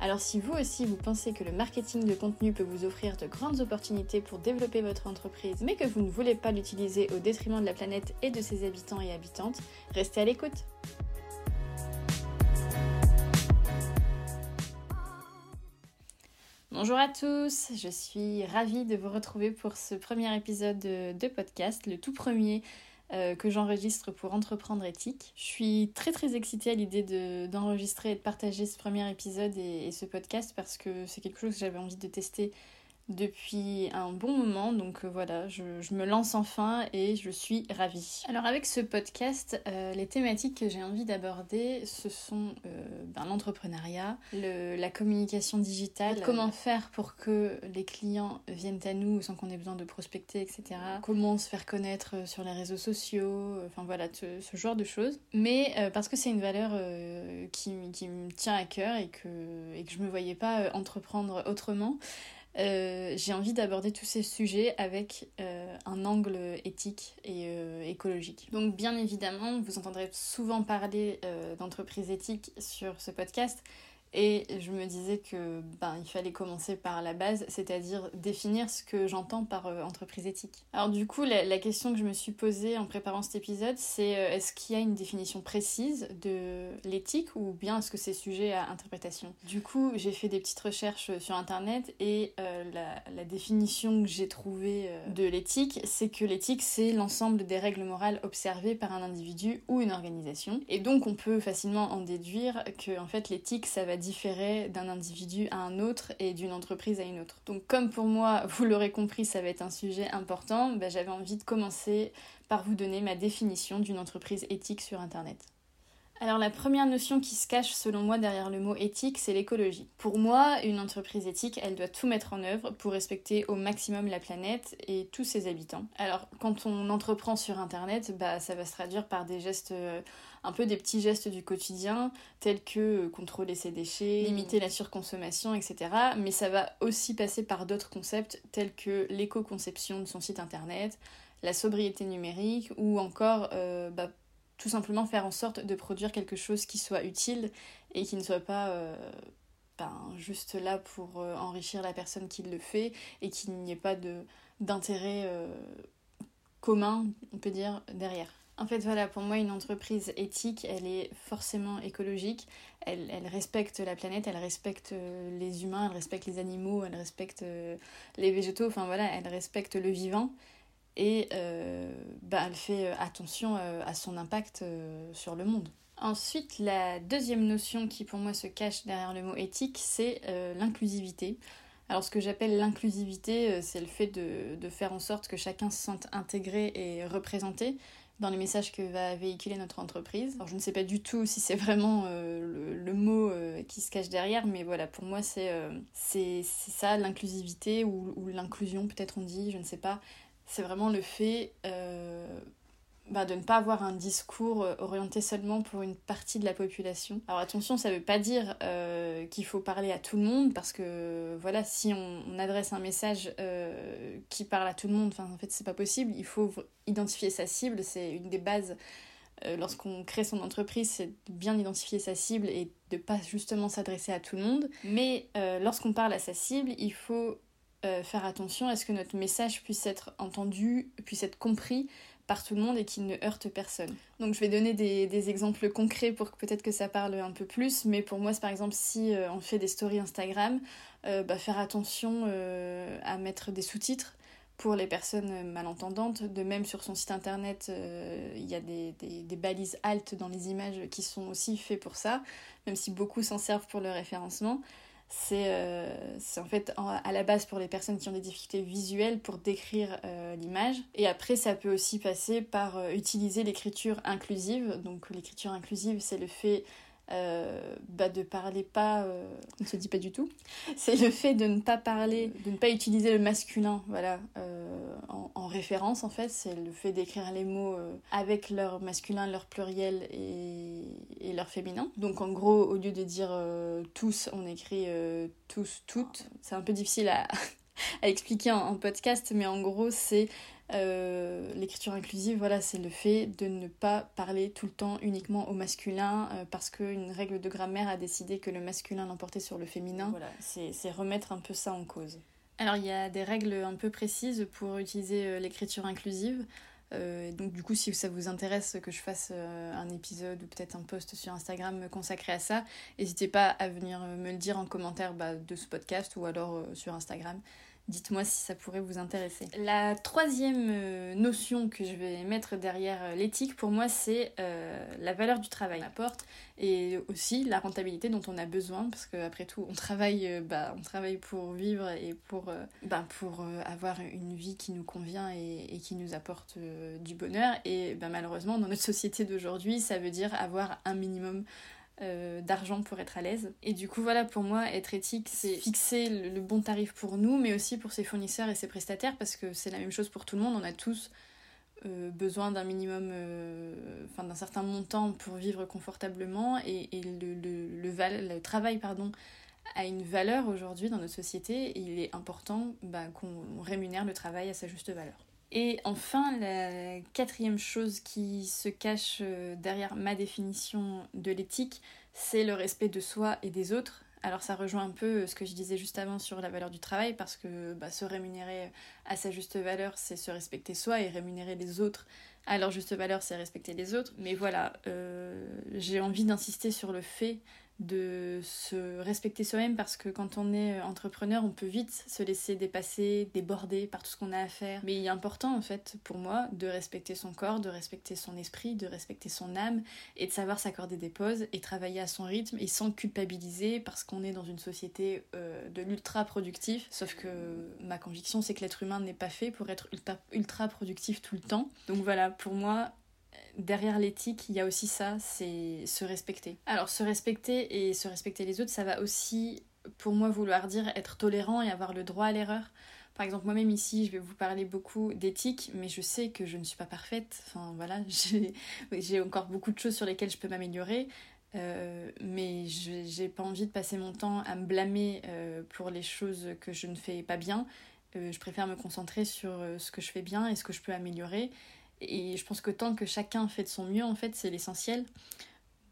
Alors si vous aussi vous pensez que le marketing de contenu peut vous offrir de grandes opportunités pour développer votre entreprise, mais que vous ne voulez pas l'utiliser au détriment de la planète et de ses habitants et habitantes, restez à l'écoute. Bonjour à tous, je suis ravie de vous retrouver pour ce premier épisode de, podcast, le tout premier euh, que j'enregistre pour Entreprendre éthique. Je suis très très excitée à l'idée d'enregistrer et de partager ce premier épisode et ce podcast parce que c'est quelque chose que j'avais envie de tester depuis un bon moment. Donc euh, voilà, je, me lance enfin et je suis ravie. Alors avec ce podcast, euh, les thématiques que j'ai envie d'aborder, ce sont euh, ben, l'entrepreneuriat, la communication digitale, comment faire pour que les clients viennent à nous sans qu'on ait besoin de prospecter, etc. Comment se faire connaître sur les réseaux sociaux, enfin voilà, ce, genre de choses. Mais parce que c'est une valeur qui, qui, me tient à cœur et que, et que je me voyais pas entreprendre autrement. Euh, j'ai envie d'aborder tous ces sujets avec euh, un angle éthique et euh, écologique. Donc bien évidemment, vous entendrez souvent parler d'entreprise éthique sur ce podcast, et je me disais que ben, il fallait commencer par la base, c'est-à-dire définir ce que j'entends par euh, entreprise éthique. Alors du coup, la, question que je me suis posée en préparant cet épisode, c'est euh, est-ce qu'il y a une définition précise de l'éthique ou bien est-ce que c'est sujet à interprétation? Du coup, j'ai fait des petites recherches sur Internet et euh, la, la, définition que j'ai trouvée de l'éthique, c'est que l'éthique, c'est l'ensemble des règles morales observées par un individu ou une organisation. Et donc, on peut facilement en déduire que en fait, l'éthique, ça va différer d'un individu à un autre et d'une entreprise à une autre. Donc comme pour moi, vous l'aurez compris, ça va être un sujet important, bah, j'avais envie de commencer par vous donner ma définition d'une entreprise éthique sur Internet. Alors la première notion qui se cache selon moi derrière le mot éthique, c'est l'écologie. Pour moi, une entreprise éthique, elle doit tout mettre en œuvre pour respecter au maximum la planète et tous ses habitants. Alors quand on entreprend sur Internet, bah ça va se traduire par des gestes, euh, un peu des petits gestes du quotidien, tels que euh, contrôler ses déchets, limiter la surconsommation, etc. Mais ça va aussi passer par d'autres concepts tels que l'éco-conception de son site Internet, la sobriété numérique ou encore euh, bah, tout simplement faire en sorte de produire quelque chose qui soit utile et qui ne soit pas euh, ben, juste là pour euh, enrichir la personne qui le fait et qu'il n'y ait pas d'intérêt euh, commun, on peut dire, derrière. En fait, voilà, pour moi, une entreprise éthique, elle est forcément écologique. Elle, elle respecte la planète, elle respecte les humains, elle respecte les animaux, elle respecte les végétaux, enfin voilà, elle respecte le vivant et euh, bah, elle fait euh, attention euh, à son impact sur le monde. Ensuite, la deuxième notion qui pour moi se cache derrière le mot éthique, c'est l'inclusivité. Alors ce que j'appelle l'inclusivité, c'est le fait de, faire en sorte que chacun se sente intégré et représenté dans les messages que va véhiculer notre entreprise. Alors je ne sais pas du tout si c'est vraiment le, mot qui se cache derrière, mais voilà, pour moi c'est c'est ça, l'inclusivité ou, ou l'inclusion peut-être on dit, je ne sais pas c'est vraiment le fait euh, bah, de ne pas avoir un discours euh, orienté seulement pour une partie de la population. Alors attention, ça ne veut pas dire euh, qu'il faut parler à tout le monde, parce que voilà, si on, adresse un message qui parle à tout le monde, en fait c'est pas possible, il faut identifier sa cible, c'est une des bases lorsqu'on crée son entreprise, c'est de bien identifier sa cible et de pas justement s'adresser à tout le monde. Mais lorsqu'on parle à sa cible, il faut euh, faire attention à ce que notre message puisse être entendu, puisse être compris par tout le monde et qu'il ne heurte personne. Donc je vais donner des, exemples concrets pour que peut-être que ça parle un peu plus, mais pour moi c'est par exemple si euh, on fait des stories Instagram, euh, bah, faire attention à mettre des sous-titres pour les personnes malentendantes. De même sur son site internet, il y a des, des, balises alt dans les images qui sont aussi faites pour ça, même si beaucoup s'en servent pour le référencement. Euh, c'est en fait à la base pour les personnes qui ont des difficultés visuelles pour décrire euh, l'image. Et après, ça peut aussi passer par euh, utiliser l'écriture inclusive. Donc l'écriture inclusive, c'est le fait euh, bah de parler pas euh, on ne se dit pas du tout. c'est le fait de ne pas parler de ne pas utiliser le masculin voilà euh, en, en, référence en fait. C'est le fait d'écrire les mots avec leur masculin leur pluriel et, et, leur féminin. Donc en gros au lieu de dire tous on écrit tous toutes. C'est un peu difficile à, à expliquer en, en podcast mais en gros c'est euh, l'écriture inclusive, voilà, c'est le fait de ne pas parler tout le temps uniquement au masculin euh, parce qu'une règle de grammaire a décidé que le masculin l'emportait sur le féminin. Voilà, c'est remettre un peu ça en cause. Alors il y a des règles un peu précises pour utiliser euh, l'écriture inclusive. donc du coup, si ça vous intéresse que je fasse un épisode ou peut-être un post sur Instagram consacré à ça, n'hésitez pas à venir me le dire en commentaire bah, de ce podcast ou alors sur Instagram. Dites-moi si ça pourrait vous intéresser. La troisième euh, notion que je vais mettre derrière euh, l'éthique, pour moi, c'est euh, la valeur du travail apporte et aussi la rentabilité dont on a besoin parce qu'après tout, on travaille, bah, on travaille pour vivre et pour, bah, pour avoir une vie qui nous convient et, qui nous apporte du bonheur. Et bah, malheureusement, dans notre société d'aujourd'hui, ça veut dire avoir un minimum euh, d'argent pour être à l'aise. Et du coup, voilà, pour moi, être éthique, c'est fixer le, bon tarif pour nous, mais aussi pour ses fournisseurs et ses prestataires, parce que c'est la même chose pour tout le monde. On a tous euh, besoin d'un minimum, euh, enfin d'un certain montant pour vivre confortablement, et, et le, le, le, travail, pardon, a une valeur aujourd'hui dans notre société, et il est important bah, qu'on rémunère le travail à sa juste valeur. Et enfin, la quatrième chose qui se cache euh, derrière ma définition de l'éthique, c'est le respect de soi et des autres. Alors ça rejoint un peu ce que je disais juste avant sur la valeur du travail, parce que bah, se rémunérer à sa juste valeur, c'est se respecter soi, et rémunérer les autres à leur juste valeur, c'est respecter les autres. Mais voilà, euh, j'ai envie d'insister sur le fait de se respecter soi-même parce que quand on est entrepreneur, on peut vite se laisser dépasser, déborder par tout ce qu'on a à faire. Mais il est important en fait pour moi de respecter son corps, de respecter son esprit, de respecter son âme et de savoir s'accorder des pauses et travailler à son rythme et sans culpabiliser parce qu'on est dans une société euh, de l'ultra productif. Sauf que ma conviction c'est que l'être humain n'est pas fait pour être ultra, ultra productif tout le temps. Donc voilà, pour moi, derrière l'éthique, il y a aussi ça, c'est se respecter. Alors se respecter et se respecter les autres, ça va aussi, pour moi, vouloir dire être tolérant et avoir le droit à l'erreur. Par exemple, moi-même ici, je vais vous parler beaucoup d'éthique, mais je sais que je ne suis pas parfaite. Enfin voilà, j'ai encore beaucoup de choses sur lesquelles je peux m'améliorer. Euh, mais j'ai pas envie de passer mon temps à me blâmer euh, pour les choses que je ne fais pas bien. Euh, je préfère me concentrer sur ce que je fais bien et ce que je peux améliorer. Et je pense que tant que chacun fait de son mieux, en fait, c'est l'essentiel.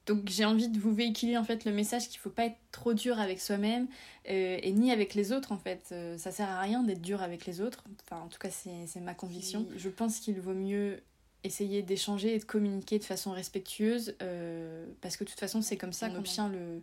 Donc j'ai envie de vous véhiculer en fait le message qu'il faut pas être trop dur avec soi-même euh, et ni avec les autres en fait. Euh, ça sert à rien d'être dur avec les autres. Enfin en tout cas c'est ma conviction. Je pense qu'il vaut mieux essayer d'échanger et de communiquer de façon respectueuse euh, parce que de toute façon c'est comme ça qu'on obtient le,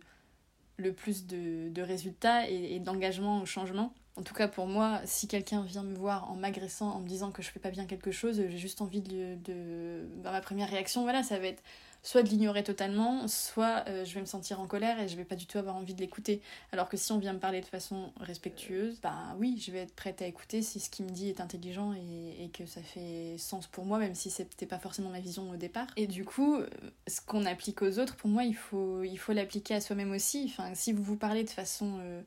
le plus de, de résultats et, et d'engagement au changement. En tout cas, pour moi, si quelqu'un vient me voir en m'agressant, en me disant que je fais pas bien quelque chose, j'ai juste envie de, de... Bah, ma première réaction, voilà, ça va être soit de l'ignorer totalement, soit euh, je vais me sentir en colère et je vais pas du tout avoir envie de l'écouter. Alors que si on vient me parler de façon respectueuse, bah oui, je vais être prête à écouter si ce qu'il me dit est intelligent et, que ça fait sens pour moi, même si c'était pas forcément ma vision au départ. Et du coup, euh, ce qu'on applique aux autres, pour moi, il faut il faut l'appliquer à soi-même aussi. Enfin, si vous vous parlez de façon euh,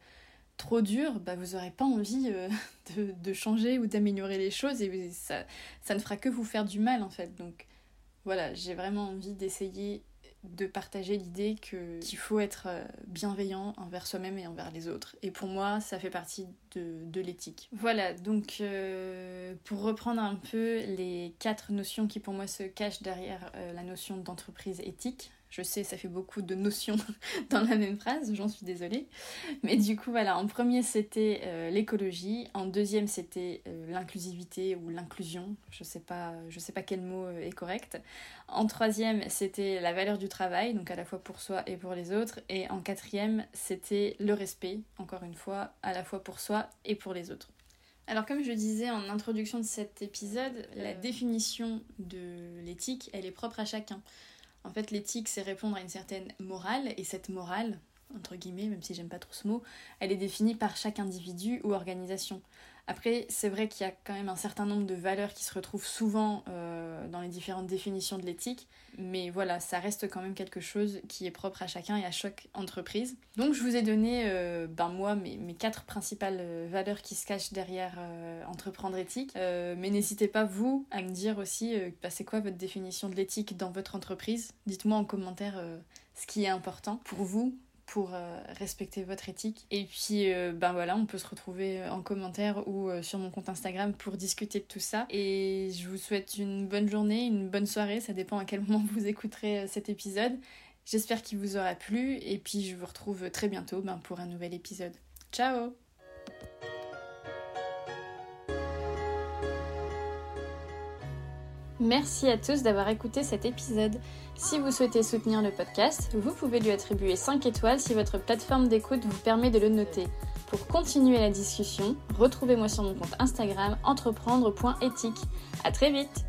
trop dur, bah vous n'aurez pas envie euh, de, changer ou d'améliorer les choses et ça, ne fera que vous faire du mal en fait. Donc voilà, j'ai vraiment envie d'essayer de partager l'idée qu'il faut être euh, bienveillant envers soi-même et envers les autres. Et pour moi, ça fait partie de, de l'éthique. Voilà, donc euh, pour reprendre un peu les quatre notions qui pour moi se cachent derrière la notion d'entreprise éthique, je sais, ça fait beaucoup de notions dans la même phrase, j'en suis désolée. Mais du coup, voilà, en premier, c'était euh, l'écologie. En deuxième, c'était euh, l'inclusivité ou l'inclusion. Je sais pas, je sais pas quel mot euh, est correct. En troisième, c'était la valeur du travail, donc à la fois pour soi et pour les autres. Et en quatrième, c'était le respect, encore une fois, à la fois pour soi et pour les autres. Alors comme je disais en introduction de cet épisode, la définition de l'éthique, elle est propre à chacun. En fait, l'éthique, c'est répondre à une certaine morale, et cette morale, entre guillemets, même si j'aime pas trop ce mot, elle est définie par chaque individu ou organisation. Après, c'est vrai qu'il y a quand même un certain nombre de valeurs qui se retrouvent souvent euh, dans les différentes définitions de l'éthique, mais voilà, ça reste quand même quelque chose qui est propre à chacun et à chaque entreprise. Donc je vous ai donné, euh, ben moi, mes, quatre principales euh, valeurs qui se cachent derrière entreprendre éthique, mais n'hésitez pas, vous, à me dire aussi, bah, c'est quoi votre définition de l'éthique dans votre entreprise? Dites-moi en commentaire ce qui est important pour vous pour euh, respecter votre éthique. Et puis, euh, ben voilà, on peut se retrouver en commentaire ou euh, sur mon compte Instagram pour discuter de tout ça. Et je vous souhaite une bonne journée, une bonne soirée, ça dépend à quel moment vous écouterez cet épisode. J'espère qu'il vous aura plu et puis je vous retrouve très bientôt ben, pour un nouvel épisode. Ciao Merci à tous d'avoir écouté cet épisode. Si vous souhaitez soutenir le podcast, vous pouvez lui attribuer 5 étoiles si votre plateforme d'écoute vous permet de le noter. Pour continuer la discussion, retrouvez-moi sur mon compte Instagram entreprendre.éthique. A très vite